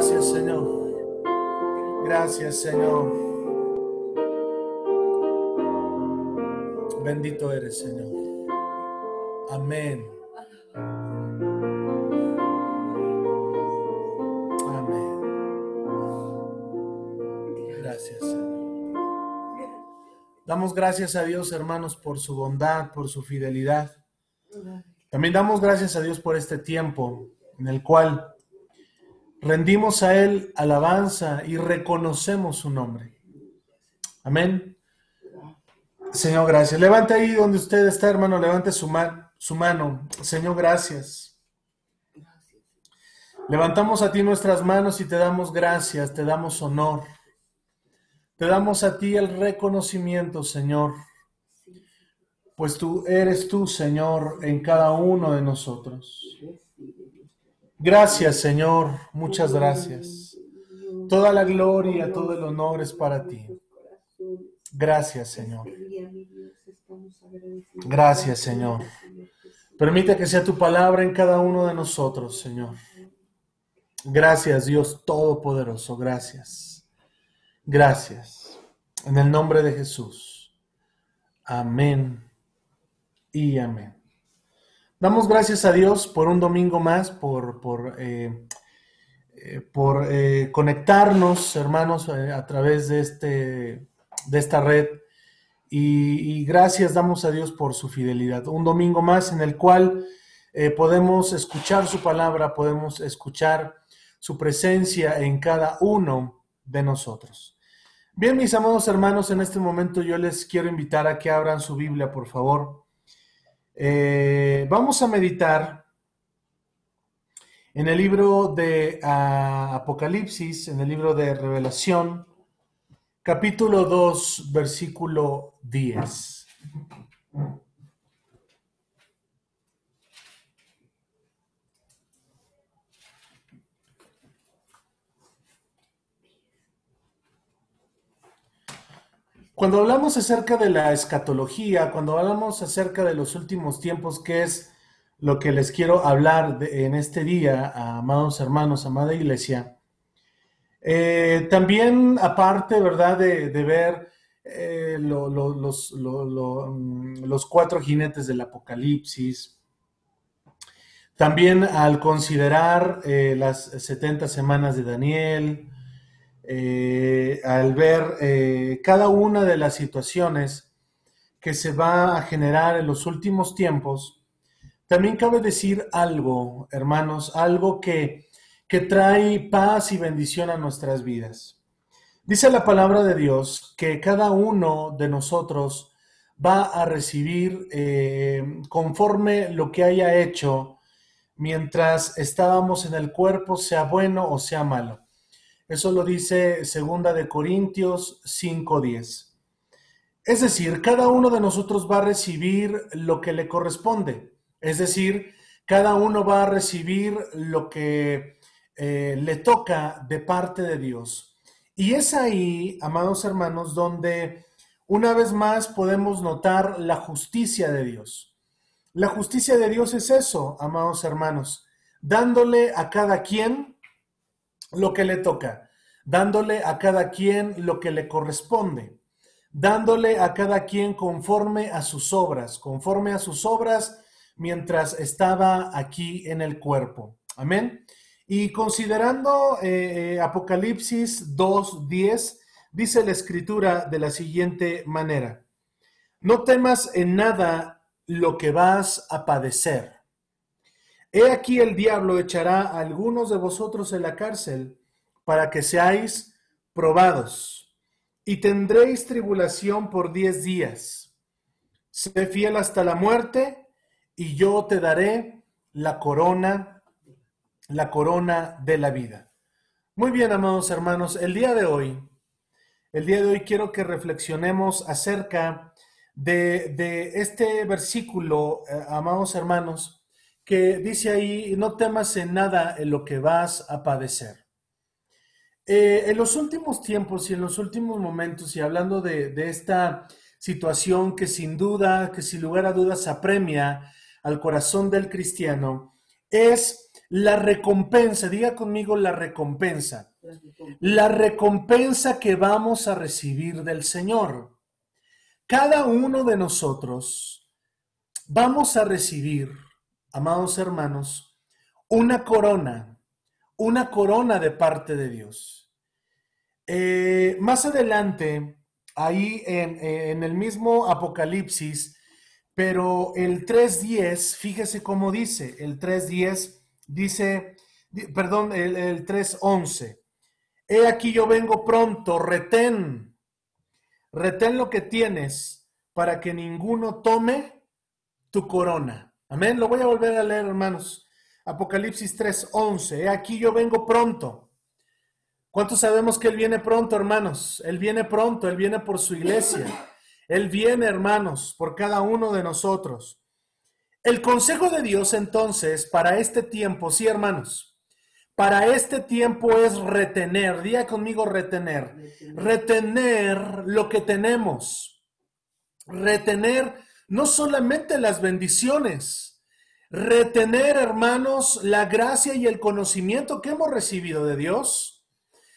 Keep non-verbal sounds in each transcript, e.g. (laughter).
Gracias, Señor. Gracias, Señor. Bendito eres, Señor. Amén. Damos gracias a Dios, hermanos, por su bondad, por su fidelidad. También damos gracias a Dios por este tiempo en el cual rendimos a Él alabanza y reconocemos su nombre. Amén. Señor, gracias. Levante ahí donde usted está, hermano, levante su, ma- su mano. Señor, gracias. Levantamos a ti nuestras manos y te damos gracias, te damos honor. Te damos a ti el reconocimiento, Señor, pues tú eres tú, Señor, en cada uno de nosotros. Gracias, Señor, muchas gracias. Toda la gloria, todo el honor es para ti. Gracias, Señor. Gracias, Señor. Permite que sea tu palabra en cada uno de nosotros, Señor. Gracias, Dios Todopoderoso. Gracias. Gracias. En el nombre de Jesús. Amén y amén. Damos gracias a Dios por un domingo más, por, por, eh, eh, por eh, conectarnos, hermanos, a través de, este, de esta red. Y, gracias damos a Dios por su fidelidad. Un domingo más en el cual podemos escuchar su palabra, podemos escuchar su presencia en cada uno de nosotros. Bien, mis amados hermanos, en este momento yo les quiero invitar a que abran su Biblia, por favor. Eh, vamos a meditar en el libro de ah, Apocalipsis, en el libro de Revelación, capítulo 2, versículo 10. Cuando hablamos acerca de la escatología, cuando hablamos acerca de los últimos tiempos, que es lo que les quiero hablar en este día, amados hermanos, amada iglesia, eh, también aparte, ¿verdad?, de, ver eh, mm, los cuatro jinetes del Apocalipsis, también al considerar eh, las 70 semanas de Daniel, eh, al ver eh, cada una de las situaciones que se va a generar en los últimos tiempos, también cabe decir algo, hermanos, algo que, que trae paz y bendición a nuestras vidas. Dice la palabra de Dios que cada uno de nosotros va a recibir eh, conforme lo que haya hecho mientras estábamos en el cuerpo, sea bueno o sea malo. Eso lo dice segunda de Corintios 5:10. Es decir, cada uno de nosotros va a recibir lo que le corresponde. Es decir, cada uno va a recibir lo que eh, le toca de parte de Dios. Y es ahí, amados hermanos, donde una vez más podemos notar la justicia de Dios. La justicia de Dios es eso, amados hermanos, dándole a cada quien lo que le toca, dándole a cada quien lo que le corresponde, dándole a cada quien conforme a sus obras, conforme a sus obras mientras estaba aquí en el cuerpo. Amén. Y considerando eh, eh, Apocalipsis 2.10, dice la escritura de la siguiente manera, no temas en nada lo que vas a padecer. He aquí el diablo echará a algunos de vosotros en la cárcel para que seáis probados y tendréis tribulación por diez días. Sé fiel hasta la muerte y yo te daré la corona, la corona de la vida. Muy bien, amados hermanos, el día de hoy, el día de hoy quiero que reflexionemos acerca de, este versículo, eh, amados hermanos, que dice ahí, no temas en nada en lo que vas a padecer. Eh, en los últimos tiempos y en los últimos momentos, y hablando de, de, esta situación que sin duda, que sin lugar a dudas apremia al corazón del cristiano, es la recompensa, diga conmigo la recompensa, la recompensa que vamos a recibir del Señor. Cada uno de nosotros vamos a recibir, amados hermanos, una corona, una corona de parte de Dios. Eh, más adelante, ahí en, el mismo Apocalipsis, pero el 3.10, fíjese cómo dice, el 3.10 dice, perdón, el, el 3.11, he aquí yo vengo pronto, retén, retén lo que tienes para que ninguno tome tu corona. Amén, lo voy a volver a leer, hermanos. Apocalipsis 3:11, he aquí yo vengo pronto. ¿Cuántos sabemos que Él viene pronto, hermanos? Él viene pronto, Él viene por su iglesia. Él viene, hermanos, por cada uno de nosotros. El consejo de Dios entonces para este tiempo, sí, hermanos, para este tiempo es retener, diga conmigo retener, retener lo que tenemos, retener no solamente las bendiciones, retener, hermanos, la gracia y el conocimiento que hemos recibido de Dios,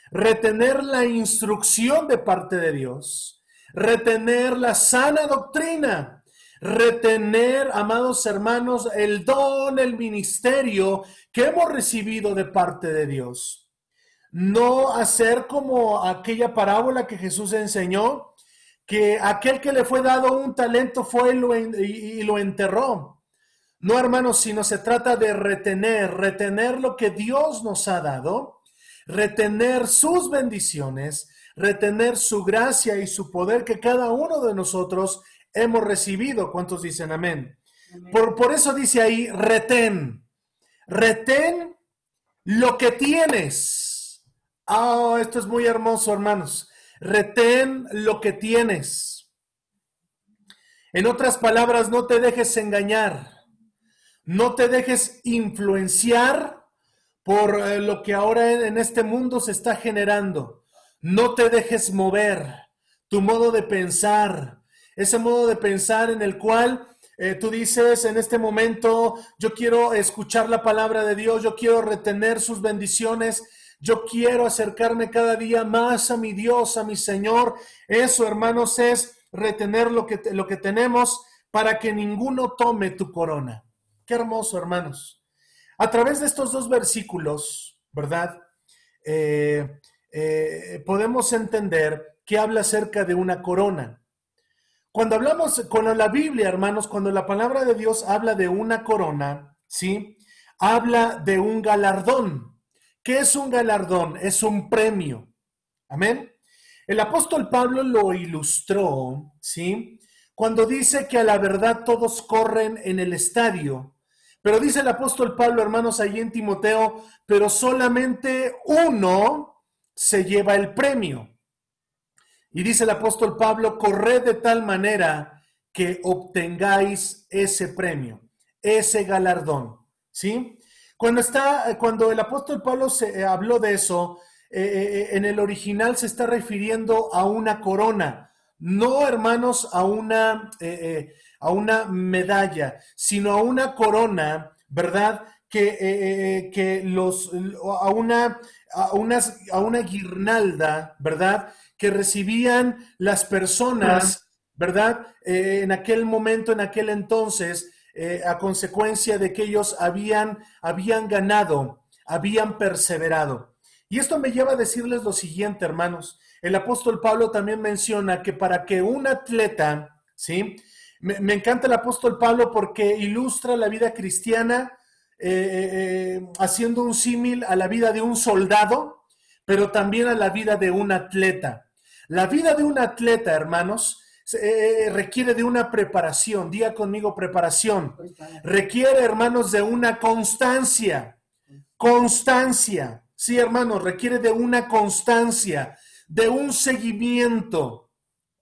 retener la instrucción de parte de Dios, retener la sana doctrina, retener, amados hermanos, el don, el ministerio que hemos recibido de parte de Dios. No hacer como aquella parábola que Jesús enseñó, que aquel que le fue dado un talento fue y lo enterró. No, hermanos, sino se trata de retener, retener lo que Dios nos ha dado, retener sus bendiciones, retener su gracia y su poder que cada uno de nosotros hemos recibido. ¿Cuántos dicen amén? Por, por eso dice ahí, retén, retén lo que tienes. Ah, esto es muy hermoso, hermanos. Retén lo que tienes. En otras palabras, no te dejes engañar. No te dejes influenciar por eh, lo que ahora en este mundo se está generando. No te dejes mover tu modo de pensar, ese modo de pensar en el cual eh, tú dices en este momento, yo quiero escuchar la palabra de Dios, yo quiero retener sus bendiciones, yo quiero acercarme cada día más a mi Dios, a mi Señor. Eso, hermanos, es retener lo que, lo que tenemos para que ninguno tome tu corona. Qué hermoso, hermanos. A través de estos dos versículos, ¿verdad? Eh, eh, podemos entender que habla acerca de una corona. Cuando hablamos con la Biblia, hermanos, cuando la palabra de Dios habla de una corona, ¿sí? Habla de un galardón. ¿Qué es un galardón? Es un premio. Amén. El apóstol Pablo lo ilustró, ¿sí? Cuando dice que a la verdad todos corren en el estadio, pero dice el apóstol Pablo, hermanos, allí en Timoteo, pero solamente uno se lleva el premio. Y dice el apóstol Pablo, corred de tal manera que obtengáis ese premio, ese galardón. ¿Sí? Cuando está, cuando el apóstol Pablo se eh, habló de eso, eh, eh, en el original se está refiriendo a una corona, no hermanos a una, a una medalla, sino a una corona, ¿verdad? Que, eh, que los, a una, a, unas, a una guirnalda, ¿verdad? Que recibían las personas, ¿verdad? Eh, en aquel momento, en aquel entonces, a consecuencia de que ellos habían, habían ganado, habían perseverado. Y esto me lleva a decirles lo siguiente, hermanos. El apóstol Pablo también menciona que para que un atleta, ¿sí? Me, encanta el apóstol Pablo porque ilustra la vida cristiana eh, eh, eh, haciendo un símil a la vida de un soldado, pero también a la vida de un atleta. La vida de un atleta, hermanos, requiere de una preparación. Diga conmigo preparación. Requiere, hermanos, de una constancia. Constancia. Sí, hermanos, requiere de una constancia, de un seguimiento.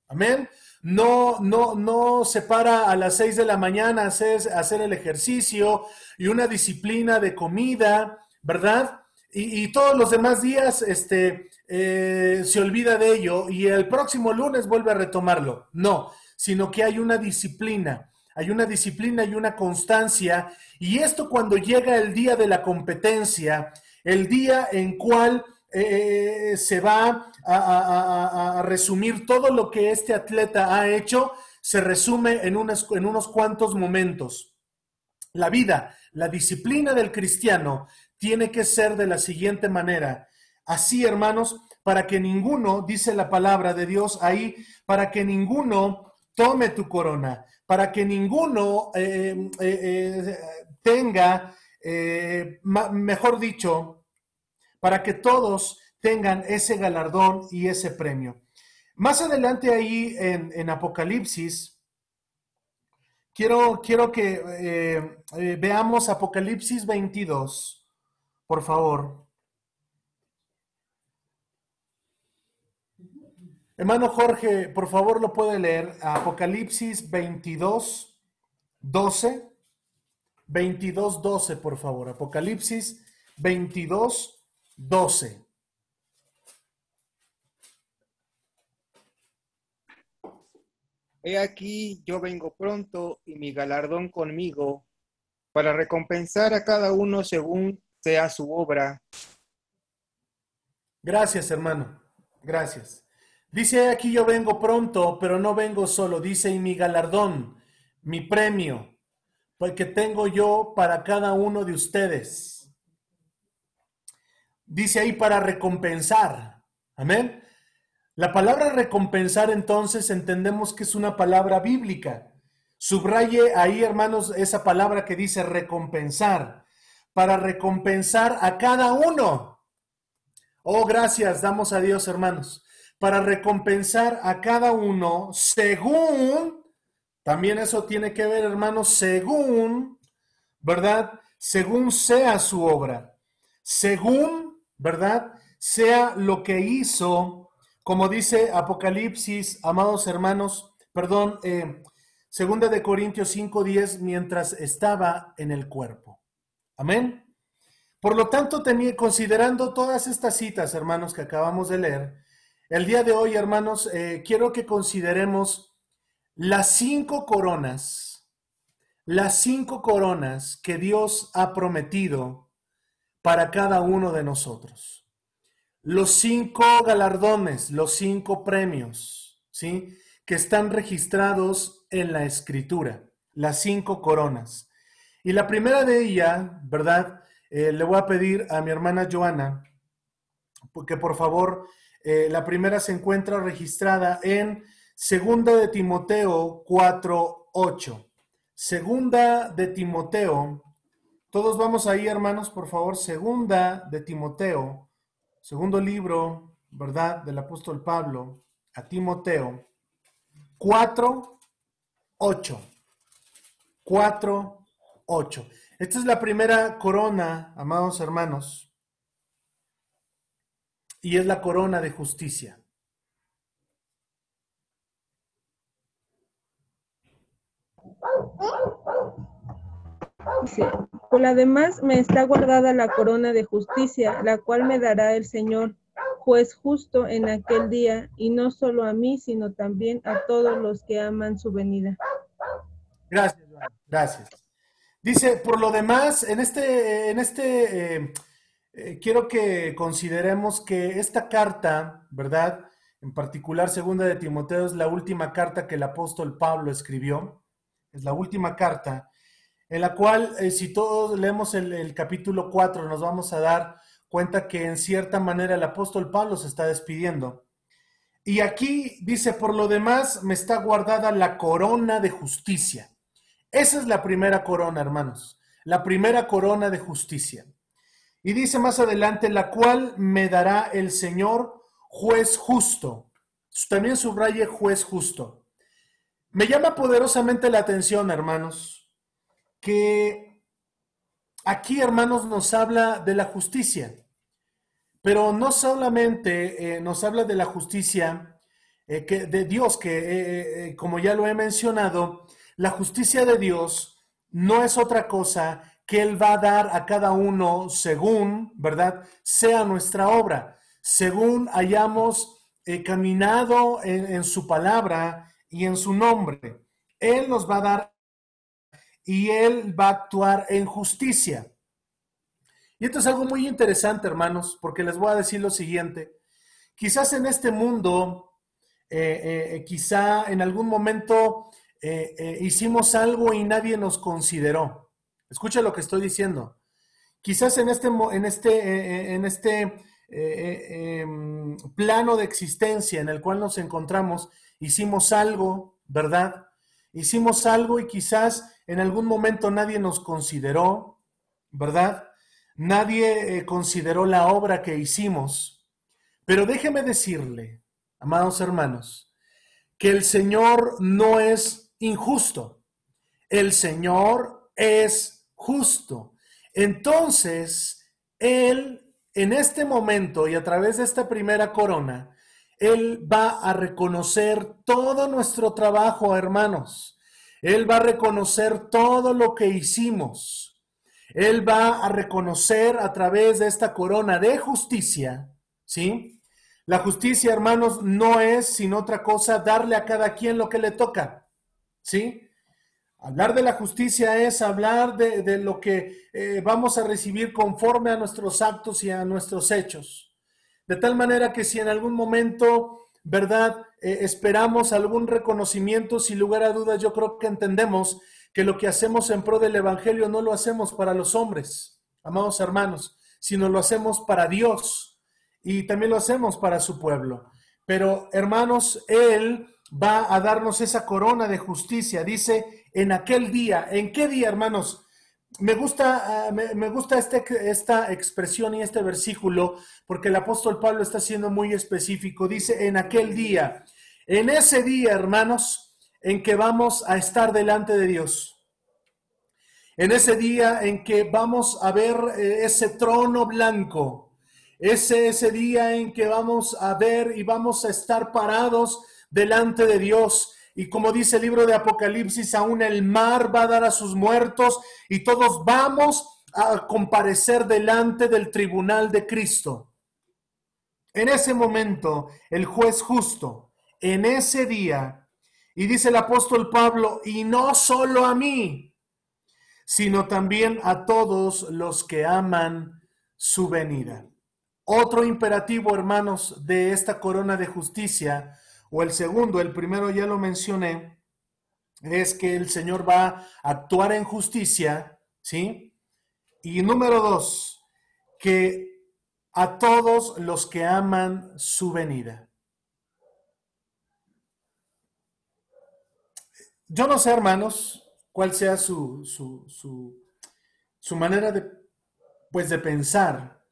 Amén no, no, no se para a las seis de la mañana a hacer el ejercicio y una disciplina de comida, ¿verdad? Y, todos los demás días este, eh, se olvida de ello y el próximo lunes vuelve a retomarlo. No, sino que hay una disciplina, hay una disciplina y una constancia. Y esto cuando llega el día de la competencia, el día en cual eh, se va a, resumir todo lo que este atleta ha hecho, se resume en, en unos cuantos momentos. La vida, la disciplina del cristiano tiene que ser de la siguiente manera. Así, hermanos, para que ninguno, dice la palabra de Dios ahí, para que ninguno tome tu corona, para que ninguno eh, eh, eh, tenga, mejor dicho, para que todos tengan ese galardón y ese premio. Más adelante ahí en, Apocalipsis, quiero, quiero que veamos Apocalipsis 22, por favor. Hermano Jorge, por favor lo puede leer. Apocalipsis 22, 12. 22, 12, por favor. Apocalipsis 22, 12. He aquí, yo vengo pronto y mi galardón conmigo para recompensar a cada uno según sea su obra. Gracias, hermano. Gracias. Dice aquí yo vengo pronto, pero no vengo solo. Dice y mi galardón, mi premio, porque tengo yo para cada uno de ustedes. Dice ahí para recompensar. Amén. La palabra recompensar entonces entendemos que es una palabra bíblica. Subraye ahí, hermanos, esa palabra que dice recompensar. Para recompensar a cada uno. Oh, gracias, damos a Dios, hermanos para recompensar a cada uno según, también eso tiene que ver, hermanos, según, ¿verdad? Según sea su obra, según, ¿verdad? Sea lo que hizo, como dice Apocalipsis, amados hermanos, perdón, eh, segunda de Corintios 5:10, mientras estaba en el cuerpo. Amén. Por lo tanto, considerando todas estas citas, hermanos, que acabamos de leer, el día de hoy, hermanos, eh, quiero que consideremos las cinco coronas, las cinco coronas que Dios ha prometido para cada uno de nosotros. Los cinco galardones, los cinco premios, ¿sí? Que están registrados en la escritura, las cinco coronas. Y la primera de ellas, ¿verdad? Eh, le voy a pedir a mi hermana Joana que por favor eh, la primera se encuentra registrada en Segunda de Timoteo 4.8. Segunda de Timoteo. Todos vamos ahí, hermanos, por favor. Segunda de Timoteo. Segundo libro, ¿verdad? Del apóstol Pablo a Timoteo. 4.8. 4.8. Esta es la primera corona, amados hermanos, y es la corona de justicia. por la demás me está guardada la corona de justicia, la cual me dará el Señor, juez justo en aquel día, y no solo a mí, sino también a todos los que aman su venida. Gracias, gracias. Dice, por lo demás, en este, en este eh, eh, quiero que consideremos que esta carta, ¿verdad? En particular, segunda de Timoteo, es la última carta que el apóstol Pablo escribió. Es la última carta en la cual, eh, si todos leemos el, el capítulo 4, nos vamos a dar cuenta que en cierta manera el apóstol Pablo se está despidiendo. Y aquí dice, por lo demás, me está guardada la corona de justicia. Esa es la primera corona, hermanos. La primera corona de justicia. Y dice más adelante, la cual me dará el Señor juez justo. También subraye juez justo. Me llama poderosamente la atención, hermanos, que aquí, hermanos, nos habla de la justicia. Pero no solamente eh, nos habla de la justicia eh, que, de Dios, que eh, como ya lo he mencionado, la justicia de Dios no es otra cosa que Él va a dar a cada uno según, ¿verdad?, sea nuestra obra, según hayamos eh, caminado en, su palabra y en su nombre. Él nos va a dar y Él va a actuar en justicia. Y esto es algo muy interesante, hermanos, porque les voy a decir lo siguiente. Quizás en este mundo, eh, eh, quizá en algún momento hicimos algo y nadie nos consideró. Escucha lo que estoy diciendo. Quizás en este, en este, en este eh, eh, em, plano de existencia en el cual nos encontramos, hicimos algo, ¿verdad? Hicimos algo y quizás en algún momento nadie nos consideró, ¿verdad? Nadie eh, consideró la obra que hicimos. Pero déjeme decirle, amados hermanos, que el Señor no es injusto. El Señor es justo. Entonces, Él en este momento y a través de esta primera corona, Él va a reconocer todo nuestro trabajo, hermanos. Él va a reconocer todo lo que hicimos. Él va a reconocer a través de esta corona de justicia, ¿sí? La justicia, hermanos, no es sino otra cosa darle a cada quien lo que le toca, ¿sí? Hablar de la justicia es hablar de, lo que eh, vamos a recibir conforme a nuestros actos y a nuestros hechos. De tal manera que si en algún momento, ¿verdad? Eh, esperamos algún reconocimiento, sin lugar a dudas, yo creo que entendemos que lo que hacemos en pro del Evangelio no lo hacemos para los hombres, amados hermanos, sino lo hacemos para Dios y también lo hacemos para su pueblo. Pero hermanos, Él va a darnos esa corona de justicia. Dice, en aquel día. ¿En qué día, hermanos? Me gusta, ah, me, gusta este, esta expresión y este versículo porque el apóstol Pablo está siendo muy específico. Dice, en aquel día, en ese día, hermanos, en que vamos a estar delante de Dios. En ese día en que vamos a ver eh, ese trono blanco. Ese, ese día en que vamos a ver y vamos a estar parados delante de Dios y como dice el libro de Apocalipsis, aún el mar va a dar a sus muertos y todos vamos a comparecer delante del tribunal de Cristo. En ese momento, el juez justo, en ese día, y dice el apóstol Pablo, y no solo a mí, sino también a todos los que aman su venida. Otro imperativo, hermanos, de esta corona de justicia o el segundo, el primero ya lo mencioné, es que el Señor va a actuar en justicia, ¿sí? Y número dos, que a todos los que aman su venida. Yo no sé, hermanos, cuál sea su, su, manera de, pues, de pensar,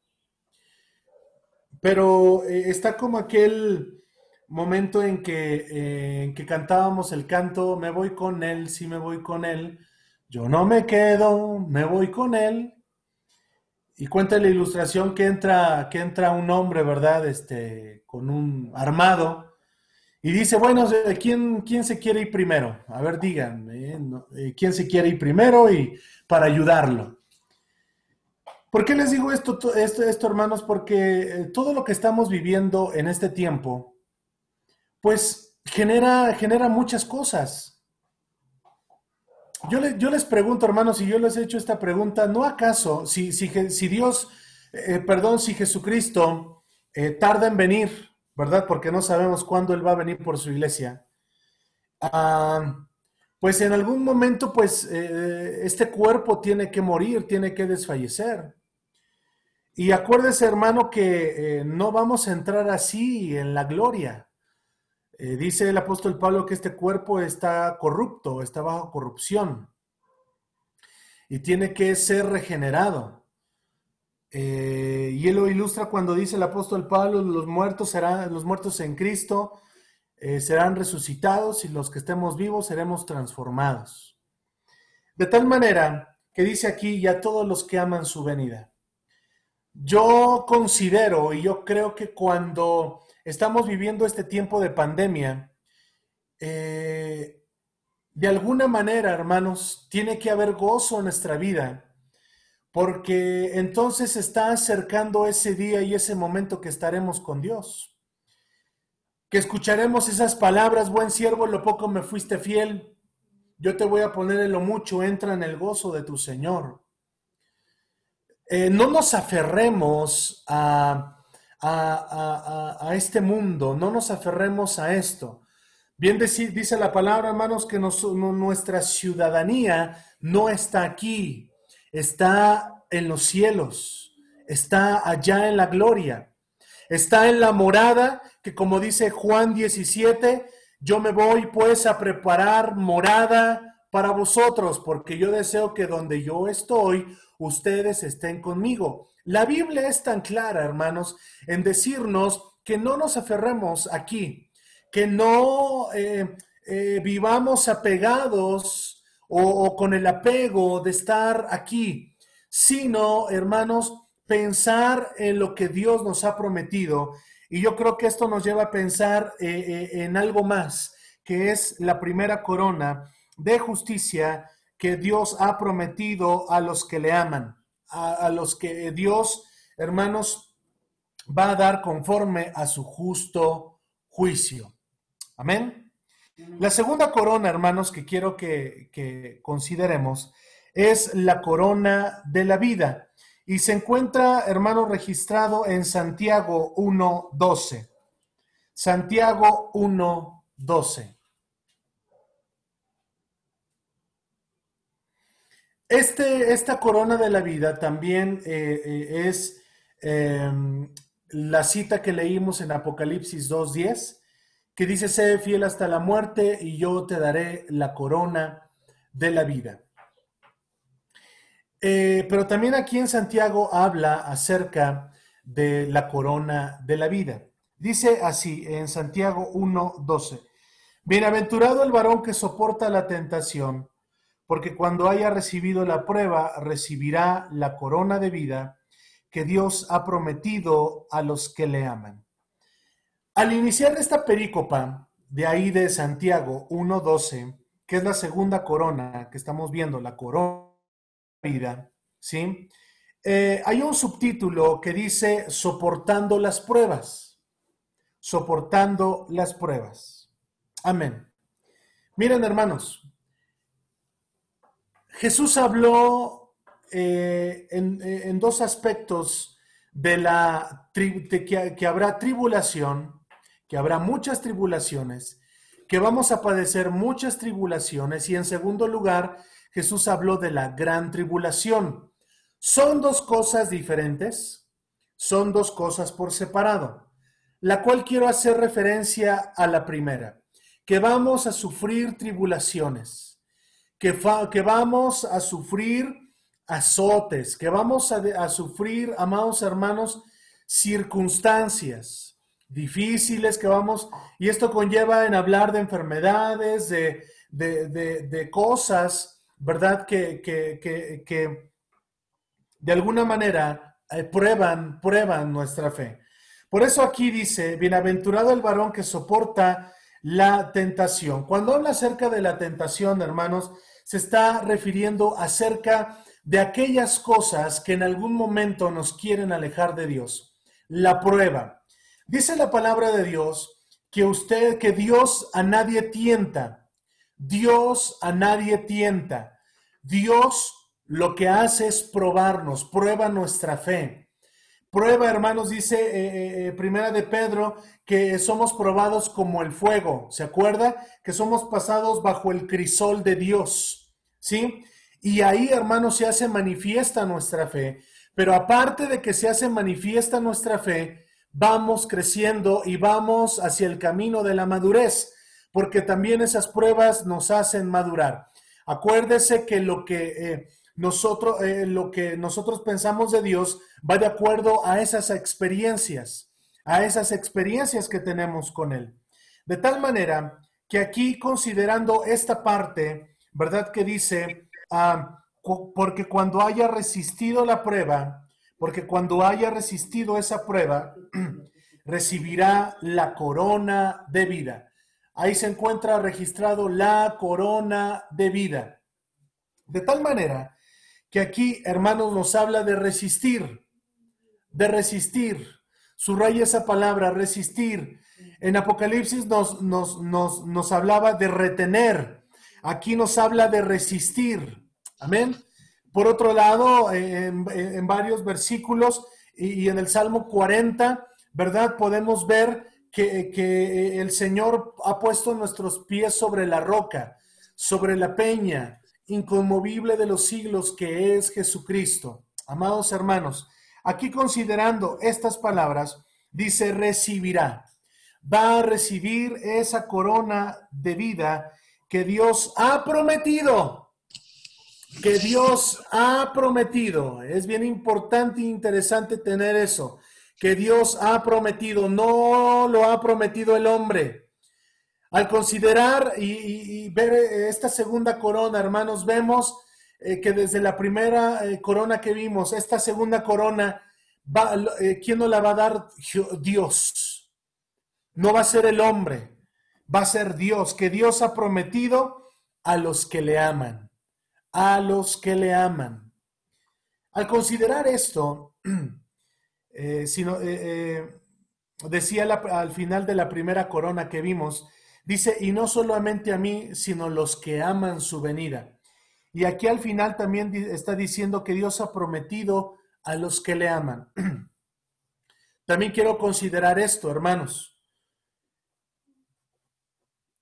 pero eh, está como aquel momento en que, eh, que cantábamos el canto, me voy con él, sí me voy con él, yo no me quedo, me voy con él. Y cuenta la ilustración que entra, que entra un hombre, ¿verdad? Este, con un armado. Y dice, bueno, ¿quién, quién se quiere ir primero? A ver, díganme, ¿eh? ¿quién se quiere ir primero? Y para ayudarlo. ¿Por qué les digo esto, esto, esto hermanos? Porque eh, todo lo que estamos viviendo en este tiempo, pues genera, genera muchas cosas. Yo, yo, les pregunto, hermanos, si yo les he hecho esta pregunta, ¿no acaso, si, si, si Dios, eh, perdón, si Jesucristo eh, tarda en venir, ¿verdad? Porque no sabemos cuándo Él va a venir por su iglesia. Ah, pues en algún momento, pues eh, este cuerpo tiene que morir, tiene que desfallecer. Y acuérdese, hermano, que no vamos a entrar así en la gloria. Eh, dice el apóstol Pablo que este cuerpo está corrupto, está bajo corrupción y tiene que ser regenerado. Eh, y él lo ilustra cuando dice el apóstol Pablo, los muertos serán, los muertos en Cristo eh, serán resucitados y los que estemos vivos seremos transformados. De tal manera que dice aquí ya todos los que aman su venida. Yo considero y yo creo que cuando estamos viviendo este tiempo de pandemia, eh, de alguna manera, hermanos, tiene que haber gozo en nuestra vida, porque entonces está acercando ese día y ese momento que estaremos con Dios. Que escucharemos esas palabras, buen siervo, lo poco me fuiste fiel, yo te voy a poner en lo mucho, entra en el gozo de tu Señor. Eh, no nos aferremos a, a, este mundo, no nos aferremos a esto. Bien dice la palabra, hermanos, que nuestra ciudadanía no está aquí, está en los cielos, está allá en la gloria, está en la morada, que como dice Juan 17, yo me voy pues a preparar morada para vosotros, porque yo deseo que donde yo estoy, ustedes estén conmigo. La Biblia es tan clara, hermanos, en decirnos que no nos aferremos aquí, que no eh, eh, vivamos apegados o, o con el apego de estar aquí, sino, hermanos, pensar en lo que Dios nos ha prometido. Y yo creo que esto nos lleva a pensar eh, en algo más, que es la primera corona de justicia que Dios ha prometido a los que le aman, a, los que Dios, hermanos, va a dar conforme a su justo juicio. Amén. La segunda corona, hermanos, que quiero que, que consideremos es la corona de la vida y se encuentra, hermano, registrado en Santiago 1.12. Santiago 1.12. Este, esta corona de la vida también eh, eh, es em, la cita que leímos en Apocalipsis 2.10, que dice, sé fiel hasta la muerte y yo te daré la corona de la vida. Eh, pero también aquí en Santiago habla acerca de la corona de la vida. Dice así en Santiago 1:12, Bienaventurado el varón que soporta la tentación, porque cuando haya recibido la prueba, recibirá la corona de vida que Dios ha prometido a los que le aman. Al iniciar esta perícopa, de ahí de Santiago 1:12, que es la segunda corona que estamos viendo, la corona vida, ¿sí? Eh, hay un subtítulo que dice soportando las pruebas, soportando las pruebas. Amén. Miren, hermanos, Jesús habló eh, en, dos aspectos de la que, que habrá tribulación, que habrá muchas tribulaciones, que vamos a padecer muchas tribulaciones y en segundo lugar, Jesús habló de la gran tribulación. Son dos cosas diferentes, son dos cosas por separado, la cual quiero hacer referencia a la primera, que vamos a sufrir tribulaciones, que, que vamos a sufrir azotes, que vamos a, a sufrir, amados hermanos, circunstancias difíciles que vamos, y esto conlleva en hablar de enfermedades, de, de, de, de cosas ¿verdad? Que, que, de alguna manera eh, prueban, prueban nuestra fe. Por eso aquí dice, bienaventurado el varón que soporta la tentación. Cuando habla acerca de la tentación, hermanos, se está refiriendo acerca de aquellas cosas que en algún momento nos quieren alejar de Dios. La prueba. Dice la palabra de Dios que usted, que Dios a nadie tienta, Dios a nadie tienta. Dios lo que hace es probarnos, prueba nuestra fe. Prueba, hermanos, dice eh, eh, eh, Primera de Pedro, que somos probados como el fuego. ¿Se acuerda? Que somos pasados bajo el crisol de Dios. ¿Sí? Y ahí, hermanos, se hace manifiesta nuestra fe. Pero aparte de que se hace manifiesta nuestra fe, vamos creciendo y vamos hacia el camino de la madurez porque también esas pruebas nos hacen madurar. Acuérdese que lo que, nosotros, eh, lo que nosotros pensamos de Dios va de acuerdo a esas experiencias, a esas experiencias que tenemos con Él. De tal manera que aquí considerando esta parte, ¿verdad? Que dice, ah, porque cuando haya resistido la prueba, porque cuando haya resistido esa prueba, (clears throat) recibirá la corona de vida. Ahí se encuentra registrado la corona de vida. De tal manera que aquí, hermanos, nos habla de resistir, de resistir. Subraya esa palabra, resistir. En Apocalipsis nos, nos, nos, nos hablaba de retener. Aquí nos habla de resistir. Amén. Por otro lado, en, varios versículos y, en el Salmo 40, ¿verdad? Podemos ver que, que, el Señor ha puesto nuestros pies sobre la roca, sobre la peña, inconmovible de los siglos que es Jesucristo. Amados hermanos, aquí considerando estas palabras, dice recibirá. Va a recibir esa corona de vida que Dios ha prometido. Que Dios ha prometido. Es bien importante e interesante tener eso. Que Dios ha prometido. No lo ha prometido el hombre. Al considerar y, ver eh, esta segunda corona, hermanos, vemos eh, que desde la primera eh, corona que vimos, esta segunda corona, ¿quién nos la va a dar? Dios. No va a ser el hombre, va a ser Dios, que Dios ha prometido a los que le aman, a los que le aman. Al considerar esto, (clears throat) decía al final de la primera corona que vimos, Dice, y no solamente a mí, sino los que aman su venida. Y aquí al final también está diciendo que Dios ha prometido a los que le aman. (clears throat) También quiero considerar esto, hermanos,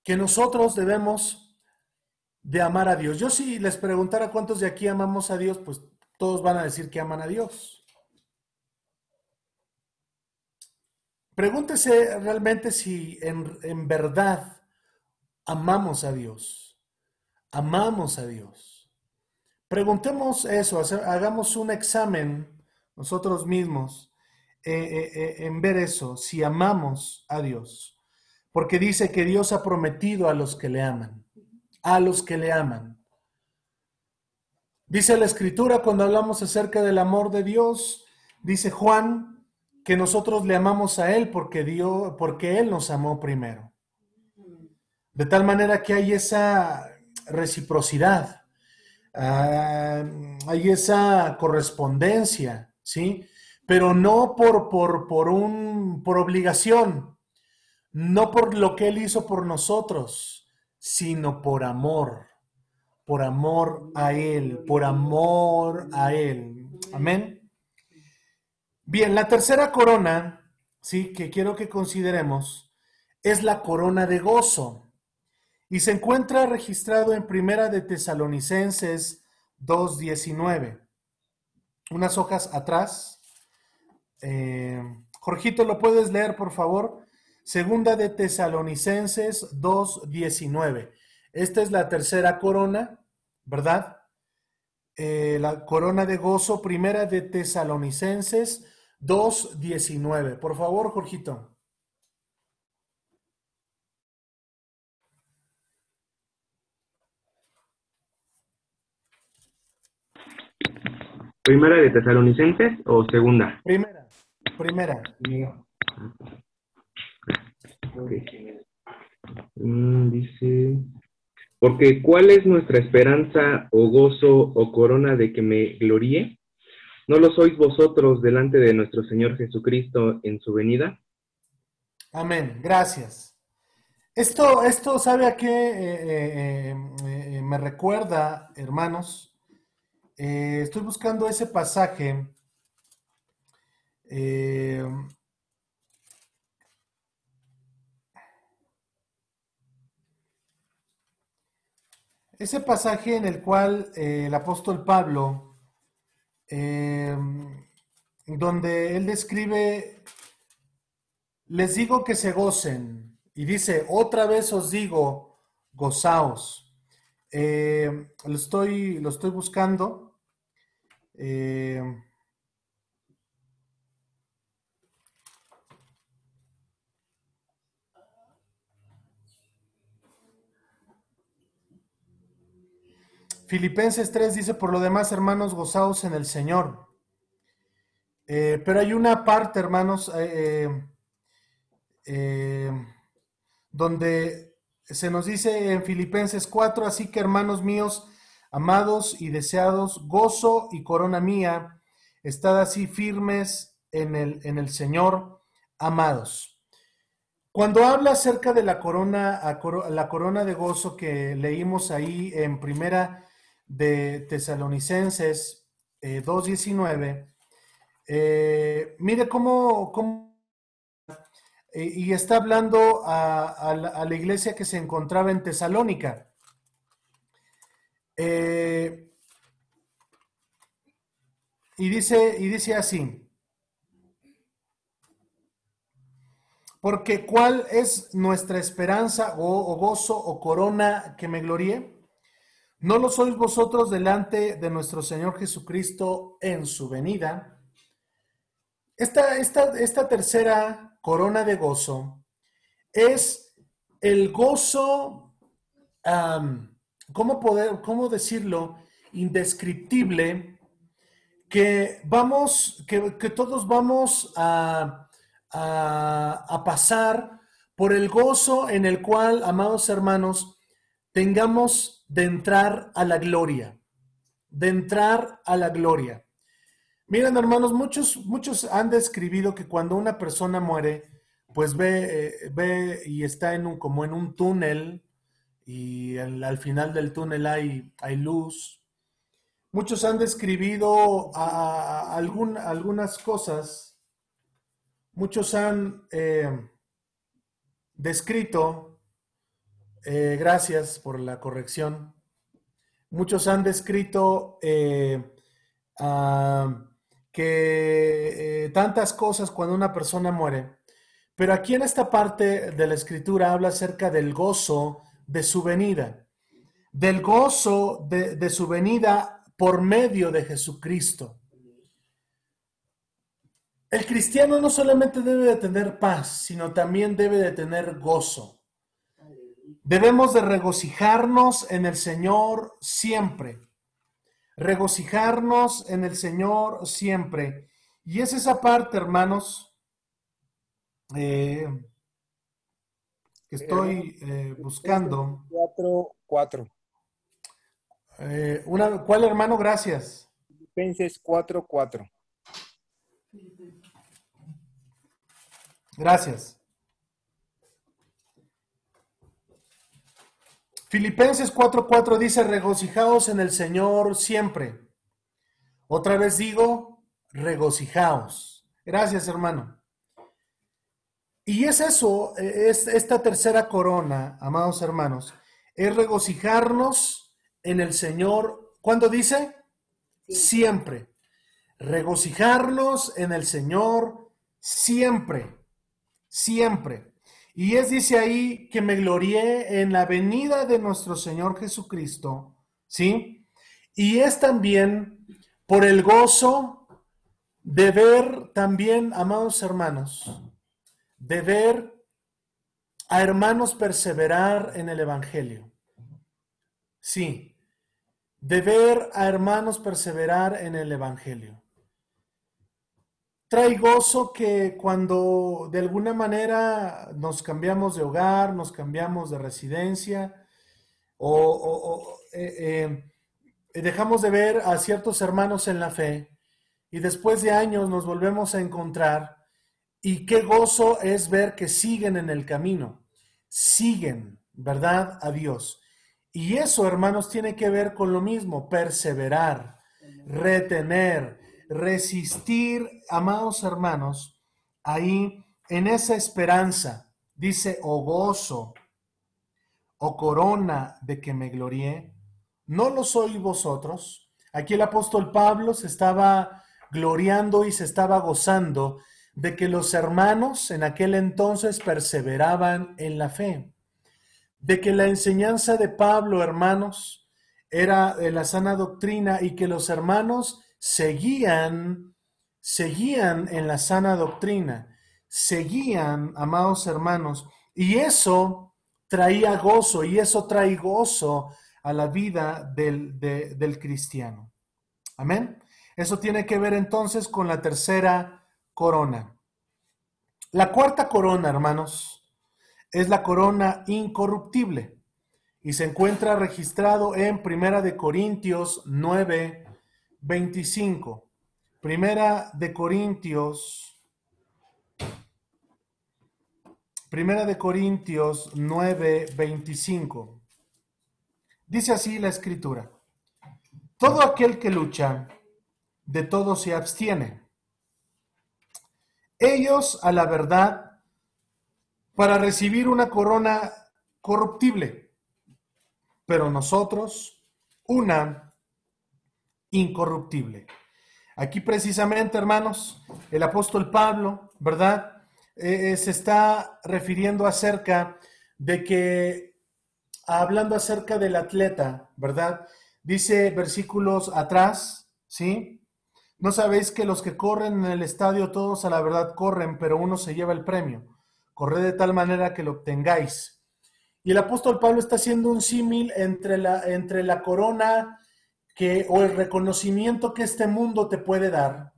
que nosotros debemos de amar a Dios. Yo si les preguntara cuántos de aquí amamos a Dios, pues todos van a decir que aman a Dios. Pregúntese realmente si en, en verdad amamos a Dios. Amamos a Dios. Preguntemos eso, hagamos un examen nosotros mismos eh, eh, eh, en ver eso, si amamos a Dios. Porque dice que Dios ha prometido a los que le aman, a los que le aman. Dice la escritura cuando hablamos acerca del amor de Dios, dice Juan, que nosotros le amamos a Él porque, Dios, porque Él nos amó primero. De tal manera que hay esa reciprocidad, ah, hay esa correspondencia, ¿sí? Pero no por, por, por, un, por obligación, no por lo que Él hizo por nosotros, sino por amor, por amor a Él, por amor a Él. Amén. Bien, la tercera corona, sí, que quiero que consideremos, es la corona de gozo. Y se encuentra registrado en Primera de Tesalonicenses 2.19. Unas hojas atrás. Eh, Jorgito, ¿lo puedes leer, por favor? Segunda de Tesalonicenses 2.19. Esta es la tercera corona, ¿verdad? Eh, la corona de gozo, primera de Tesalonicenses 2.19. Por favor, Jorgito. ¿Primera de Tesalonicenses o segunda? Primera, primera. Mm, dice, porque ¿cuál es nuestra esperanza o gozo o corona de que me gloríe? ¿No lo sois vosotros delante de nuestro Señor Jesucristo en su venida? Amén, gracias. Esto, esto ¿sabe a qué eh, eh, eh, me recuerda, hermanos? Estoy buscando ese pasaje. ese pasaje en el cual el apóstol Pablo donde él describe, les digo que se gocen, y dice, otra vez os digo, gozaos. Lo, estoy, lo estoy buscando. Em, Filipenses 3 dice, por lo demás, hermanos, gozaos en el Señor. Eh, pero hay una parte, hermanos, eh, eh, donde se nos dice en Filipenses 4, así que hermanos míos, Amados y deseados, gozo y corona mía, estad así firmes en el, en el Señor, amados. Cuando habla acerca de la corona, la corona de gozo que leímos ahí en primera de Tesalonicenses 2.19, eh, eh, mire cómo, cómo eh, y está hablando a, la, iglesia que se encontraba en Tesalónica. Y dice, y dice así. Porque ¿cuál es nuestra esperanza o, gozo o corona que me gloríe? ¿No lo sois vosotros delante de nuestro Señor Jesucristo en su venida? Esta, esta, esta tercera corona de gozo es el gozo, ¿cómo, poder, ¿cómo decirlo? Indescriptible, que vamos, que, todos vamos a a, pasar por el gozo en el cual, amados hermanos, tengamos de entrar a la gloria, de entrar a la gloria. Miren, hermanos, muchos, muchos han describido que cuando una persona muere, pues ve, eh, ve y está en un, como en un túnel y al final del túnel hay, hay luz. Muchos han describido algunas cosas. Muchos han eh, descrito, eh, gracias por la corrección, muchos han descrito eh, que tantas cosas cuando una persona muere, pero aquí en esta parte de la escritura habla acerca del gozo de su venida, del gozo de su venida por medio de Jesucristo. El cristiano no solamente debe de tener paz, sino también debe de tener gozo. Debemos de regocijarnos en el Señor siempre. Regocijarnos en el Señor siempre. Y es esa parte, hermanos, eh, que estoy eh, buscando. Cuatro, cuatro. Eh, una, ¿Cuál, hermano? Gracias. Filipenses 4, 4. Gracias. Filipenses 4:4 dice, regocijaos en el Señor siempre. Otra vez digo, regocijaos. Gracias, hermano. Y es eso, es esta tercera corona, amados hermanos, es regocijarnos en el Señor. ¿Cuándo dice? Siempre. Regocijarnos en el Señor siempre siempre. Y es, dice ahí, que me glorié en la venida de nuestro Señor Jesucristo, ¿sí? Y es también por el gozo de ver también, amados hermanos, de ver a hermanos perseverar en el Evangelio. Sí, de ver a hermanos perseverar en el Evangelio trae gozo que cuando de alguna manera nos cambiamos de hogar, nos cambiamos de residencia o, eh, eh, dejamos de ver a ciertos hermanos en la fe y después de años nos volvemos a encontrar y qué gozo es ver que siguen en el camino, siguen, ¿verdad? A Dios. Y eso, hermanos, tiene que ver con lo mismo, perseverar, retener, resistir, amados hermanos, ahí en esa esperanza, dice, o gozo, o corona de que me glorié, ¿no lo sois vosotros? Aquí el apóstol Pablo se estaba gloriando y se estaba gozando de que los hermanos en aquel entonces perseveraban en la fe, de que la enseñanza de Pablo, hermanos, era de la sana doctrina y que los hermanos seguían, seguían en la sana doctrina, seguían, amados hermanos, y eso traía gozo, y eso trae gozo a la vida del, del cristiano. Amén. Eso tiene que ver entonces con la tercera corona. La cuarta corona, hermanos, es la corona incorruptible. y se encuentra registrado en Primera de Corintios 9, 25. Primera de Corintios, Primera de Corintios 9, 25. Dice así la escritura. Todo aquel que lucha, de todo se abstiene. Ellos, a la verdad, para recibir una corona corruptible, pero nosotros una incorruptible. Aquí precisamente, hermanos, el apóstol Pablo, ¿verdad? Eh, eh, se está refiriendo acerca de que, hablando acerca del atleta, ¿verdad? Dice versículos atrás, ¿sí? No sabéis que los que corren en el estadio todos a la verdad corren, pero uno se lleva el premio. Corred de tal manera que lo obtengáis. Y el apóstol Pablo está haciendo un símil entre la, entre la corona que, o el reconocimiento que este mundo te puede dar,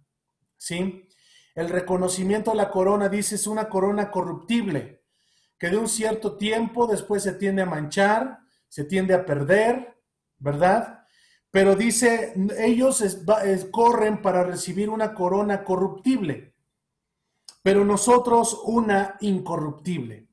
¿sí? El reconocimiento a la corona, dice, es una corona corruptible, que de un cierto tiempo después se tiende a manchar, se tiende a perder, ¿verdad? Pero dice, ellos corren para recibir una corona corruptible, pero nosotros una incorruptible.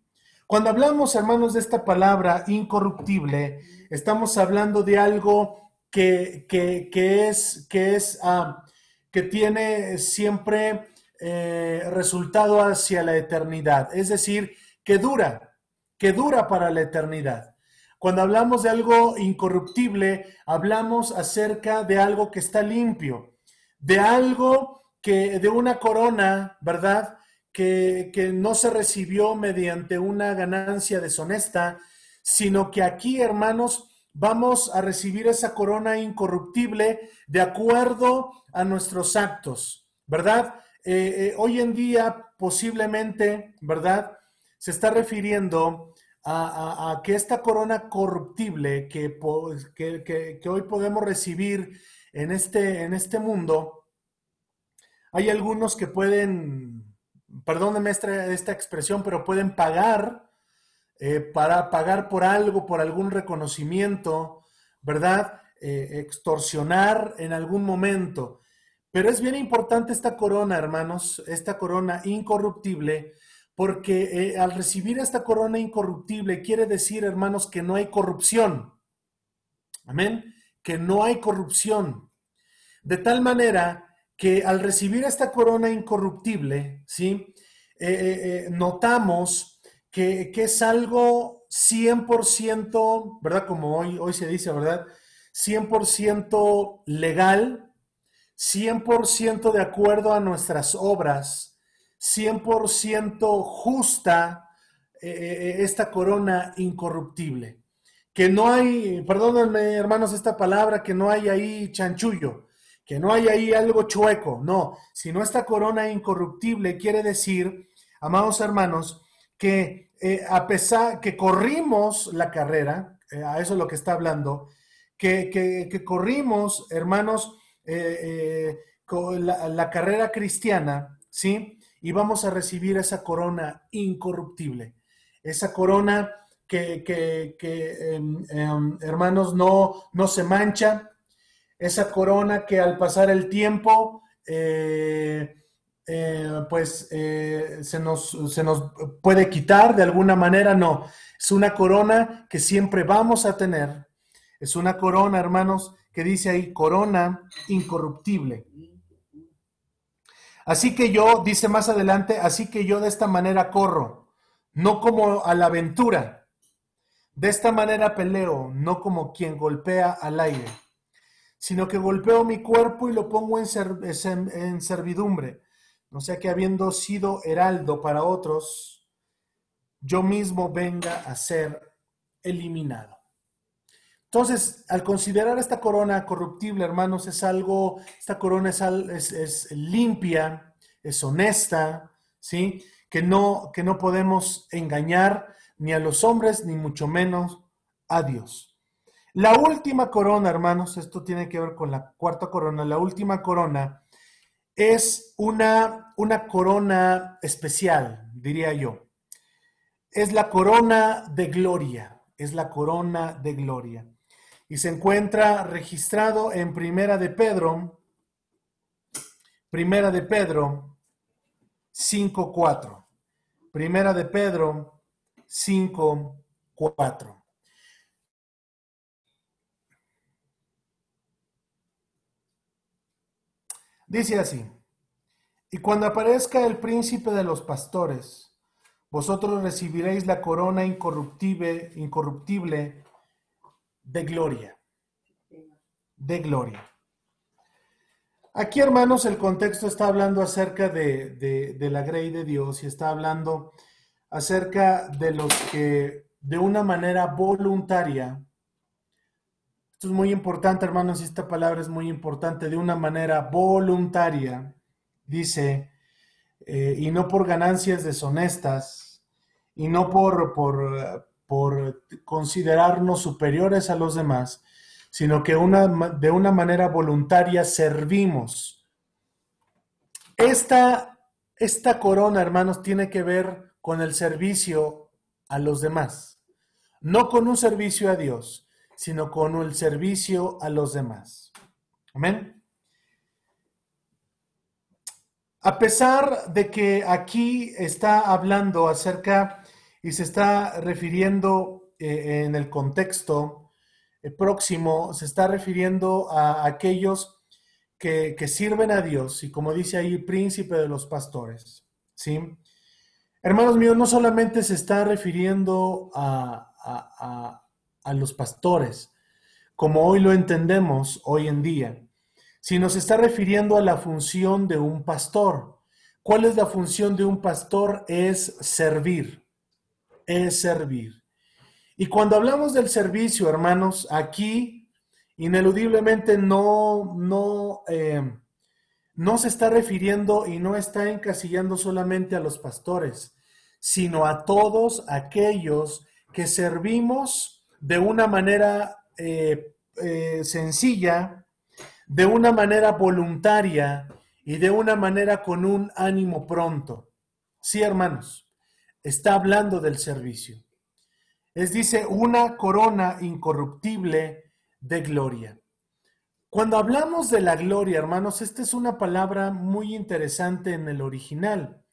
Cuando hablamos, hermanos, de esta palabra incorruptible, estamos hablando de algo que, es, que, es ah, que tiene siempre eh, resultado hacia la eternidad, es decir, que dura, que dura para la eternidad. Cuando hablamos de algo incorruptible, hablamos acerca de algo que está limpio, de algo que, de una corona, ¿verdad? Que, que no se recibió mediante una ganancia deshonesta, sino que aquí, hermanos, vamos a recibir esa corona incorruptible de acuerdo a nuestros actos, ¿verdad? Eh, eh, hoy en día posiblemente, ¿verdad? Se está refiriendo a, que esta corona corruptible que, hoy podemos recibir en este, en este mundo, hay algunos que pueden, perdónenme esta, esta expresión, pero pueden pagar eh, para pagar por algo, por algún reconocimiento, ¿verdad? Eh, extorsionar en algún momento. Pero es bien importante esta corona, hermanos, esta corona incorruptible, porque eh, al recibir esta corona incorruptible quiere decir, hermanos, que no hay corrupción. Amén. Que no hay corrupción. De tal manera que al recibir esta corona incorruptible, ¿sí? notamos que, es algo 100%, ¿verdad? Como hoy, hoy se dice, ¿verdad? 100% legal, 100% de acuerdo a nuestras obras, 100% justa eh, eh, esta corona incorruptible. Que no hay, perdónenme hermanos esta palabra, que no hay ahí chanchullo, que no hay ahí algo chueco, no, sino esta corona incorruptible quiere decir, amados hermanos, que eh, a pesar que corrimos la carrera, eh, a eso es lo que está hablando, que, corrimos, hermanos, eh, la, carrera cristiana, ¿sí? Y vamos a recibir esa corona incorruptible, esa corona que, em, em, hermanos, no, no se mancha, esa corona que al pasar el tiempo, eh, pues eh, se, nos, se nos puede quitar de alguna manera, no. Es una corona que siempre vamos a tener. Es una corona, hermanos, que dice ahí, corona incorruptible. Así que yo, dice más adelante, así que yo de esta manera corro, no como a la aventura. De esta manera peleo, no como quien golpea al aire, sino que golpeo mi cuerpo y lo pongo en, servidumbre no sea que habiendo sido heraldo para otros, yo mismo venga a ser eliminado. Entonces, al considerar esta corona corruptible, hermanos, es algo, esta corona es, limpia, es honesta, ¿sí? Que no, que no podemos engañar ni a los hombres, ni mucho menos a Dios. La última corona, hermanos, esto tiene que ver con la cuarta corona, la última corona es una, una corona especial, diría yo. Es la corona de gloria. es la corona de gloria. Y se encuentra registrado en Primera de Pedro, Primera de Pedro 5.4. Primera de Pedro 5.4. Dice así, y cuando aparezca el príncipe de los pastores, vosotros recibiréis la corona incorruptible, incorruptible de gloria. De gloria. Aquí, hermanos, el contexto está hablando acerca de, de, la grey de Dios y está hablando acerca de los que de una manera voluntaria, esto es muy importante, hermanos, y esta palabra es muy importante, de una manera voluntaria, dice, eh, y no por ganancias deshonestas, y no por, por, por considerarnos superiores a los demás, sino que una, de una manera voluntaria servimos. Esta, esta corona, hermanos, tiene que ver con el servicio a los demás, no con un servicio a Dios, sino con el servicio a los demás. Amén. A pesar de que aquí está hablando acerca y se está refiriendo eh, en el contexto eh, próximo, se está refiriendo a aquellos que, sirven a Dios y como dice ahí, príncipe de los pastores. ¿sí? Hermanos míos, no solamente se está refiriendo a, a los pastores, como hoy lo entendemos hoy en día, sino se está refiriendo a la función de un pastor. ¿Cuál es la función de un pastor? Es servir, es servir. Y cuando hablamos del servicio, hermanos, aquí ineludiblemente no, no, eh, no se está refiriendo y no está encasillando solamente a los pastores, sino a todos aquellos que servimos de una manera eh, eh, sencilla, de una manera voluntaria y de una manera con un ánimo pronto. Sí, hermanos, está hablando del servicio. Es, dice, una corona incorruptible de gloria. Cuando hablamos de la gloria, hermanos, esta es una palabra muy interesante en el original,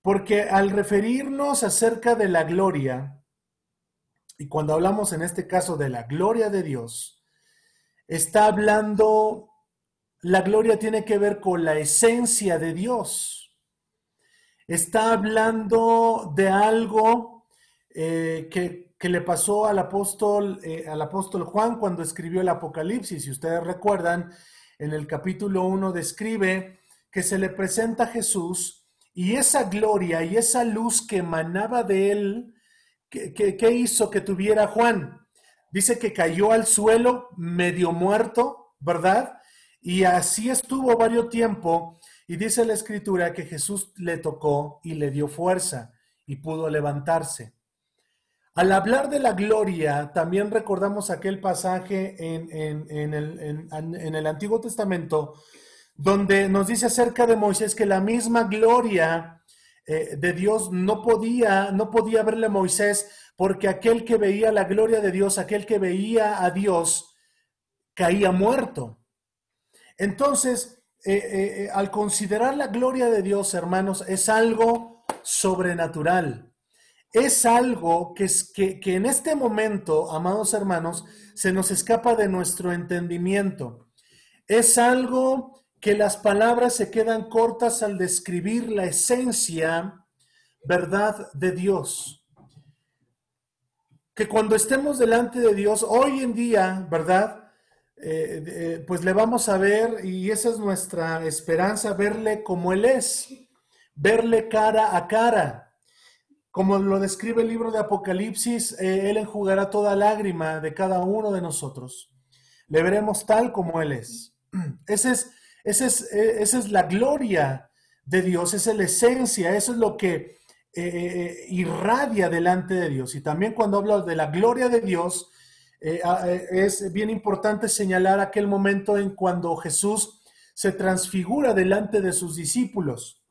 porque al referirnos acerca de la gloria, y cuando hablamos en este caso de la gloria de Dios, está hablando, la gloria tiene que ver con la esencia de Dios. Está hablando de algo eh, que, le pasó al apóstol, eh, al apóstol Juan cuando escribió el Apocalipsis. Si ustedes recuerdan, en el capítulo 1 describe que se le presenta a Jesús y esa gloria y esa luz que emanaba de él, ¿qué hizo que tuviera Juan? dice que cayó al suelo medio muerto, ¿verdad? Y así estuvo varios tiempo. Y dice la escritura que Jesús le tocó y le dio fuerza y pudo levantarse. Al hablar de la gloria, también recordamos aquel pasaje en, el, Antiguo Testamento donde nos dice acerca de Moisés que la misma gloria eh, de Dios no podía, no podía verle a Moisés porque aquel que veía la gloria de Dios, aquel que veía a Dios, caía muerto. Entonces, eh, eh, eh, al considerar la gloria de Dios, hermanos, es algo sobrenatural. Es algo que, es, que, que en este momento, amados hermanos, se nos escapa de nuestro entendimiento. Es algo que las palabras se quedan cortas al describir la esencia, verdad de Dios que cuando estemos delante de Dios, hoy en día, ¿verdad? Eh, eh, pues le vamos a ver, y esa es nuestra esperanza, verle como Él es, verle cara a cara. Como lo describe el libro de Apocalipsis, eh, Él enjugará toda lágrima de cada uno de nosotros. Le veremos tal como Él es. (clears throat) Es, es esa es la gloria de Dios, es la esencia, eso es lo que irradia delante de Dios. Y también cuando hablo de la gloria de Dios, es bien importante señalar aquel momento en cuando Jesús se transfigura delante de sus discípulos.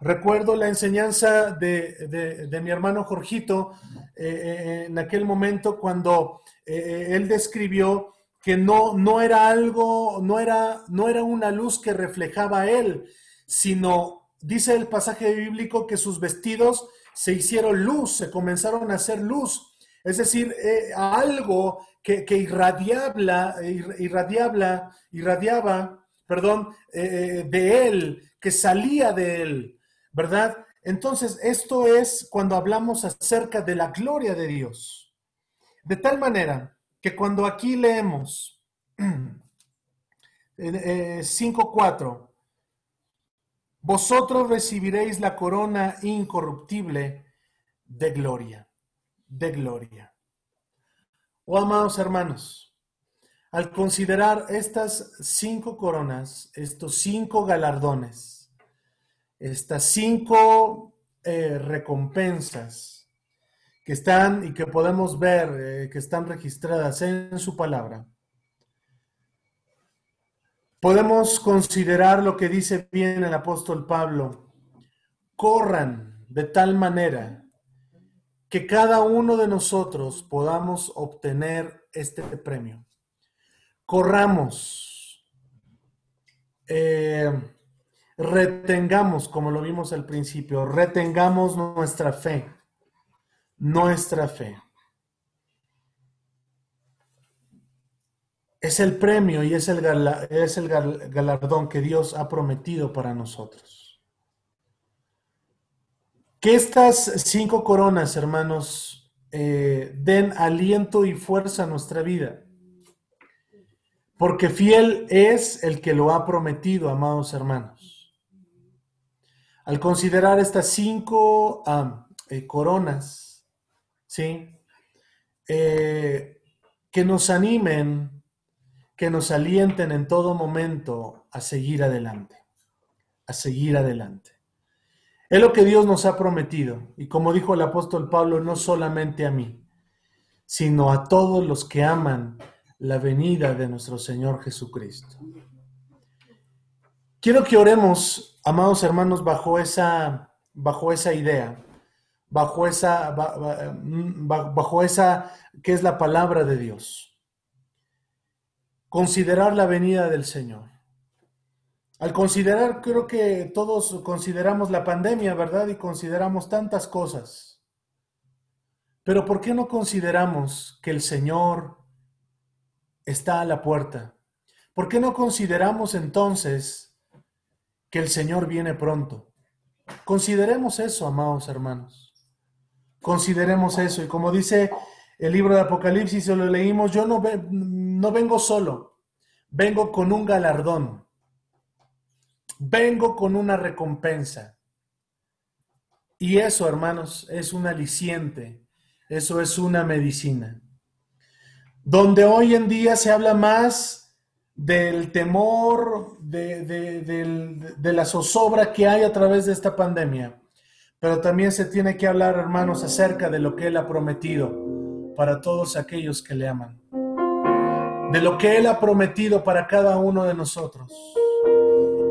Recuerdo la enseñanza de, mi hermano Jorgito eh, en aquel momento cuando él describió que no, no era algo, no era, no era una luz que reflejaba a él, sino, dice el pasaje bíblico, que sus vestidos se hicieron luz, se comenzaron a hacer luz. Es decir, eh, algo que, que irradiaba, irradiaba, irradiaba, perdón, eh, de él, que salía de él, ¿verdad? Entonces, esto es cuando hablamos acerca de la gloria de Dios. De tal manera que cuando aquí leemos (clears throat) 5.4, eh, vosotros recibiréis la corona incorruptible de gloria, de gloria. Oh amados hermanos, al considerar estas cinco coronas, estos cinco galardones, estas cinco eh, recompensas, que están y que podemos ver, eh, que están registradas en su palabra, podemos considerar lo que dice bien el apóstol Pablo. Corran de tal manera que cada uno de nosotros podamos obtener este premio. Corramos, eh, retengamos, como lo vimos al principio, retengamos nuestra fe nuestra fe. Es el premio y es el, es el galardón que Dios ha prometido para nosotros. Que estas cinco coronas, hermanos, eh, den aliento y fuerza a nuestra vida. Porque fiel es el que lo ha prometido, amados hermanos. Al considerar estas cinco eh, coronas, ¿sí? Eh, que nos animen, que nos alienten en todo momento a seguir adelante, a seguir adelante. Es lo que Dios nos ha prometido. Y como dijo el apóstol Pablo, no solamente a mí, sino a todos los que aman la venida de nuestro Señor Jesucristo. Quiero que oremos, amados hermanos, bajo esa, bajo esa idea bajo esa, bajo esa que es la palabra de Dios. Considerar la venida del Señor. Al considerar, creo que todos consideramos la pandemia, ¿verdad? Y consideramos tantas cosas. Pero ¿por qué no consideramos que el Señor está a la puerta? ¿Por qué no consideramos entonces que el Señor viene pronto? Consideremos eso, amados hermanos. Consideremos eso. Y como dice el libro de Apocalipsis, se lo leímos, yo no, no vengo solo, vengo con un galardón, vengo con una recompensa. Y eso, hermanos, es un aliciente, eso es una medicina. Donde hoy en día se habla más del temor, de, de la zozobra que hay a través de esta pandemia pero también se tiene que hablar, hermanos, acerca de lo que Él ha prometido para todos aquellos que le aman. De lo que Él ha prometido para cada uno de nosotros.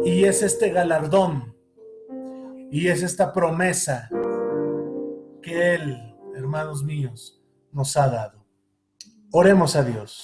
Y es este galardón. Y es esta promesa que Él, hermanos míos, nos ha dado. Oremos a Dios.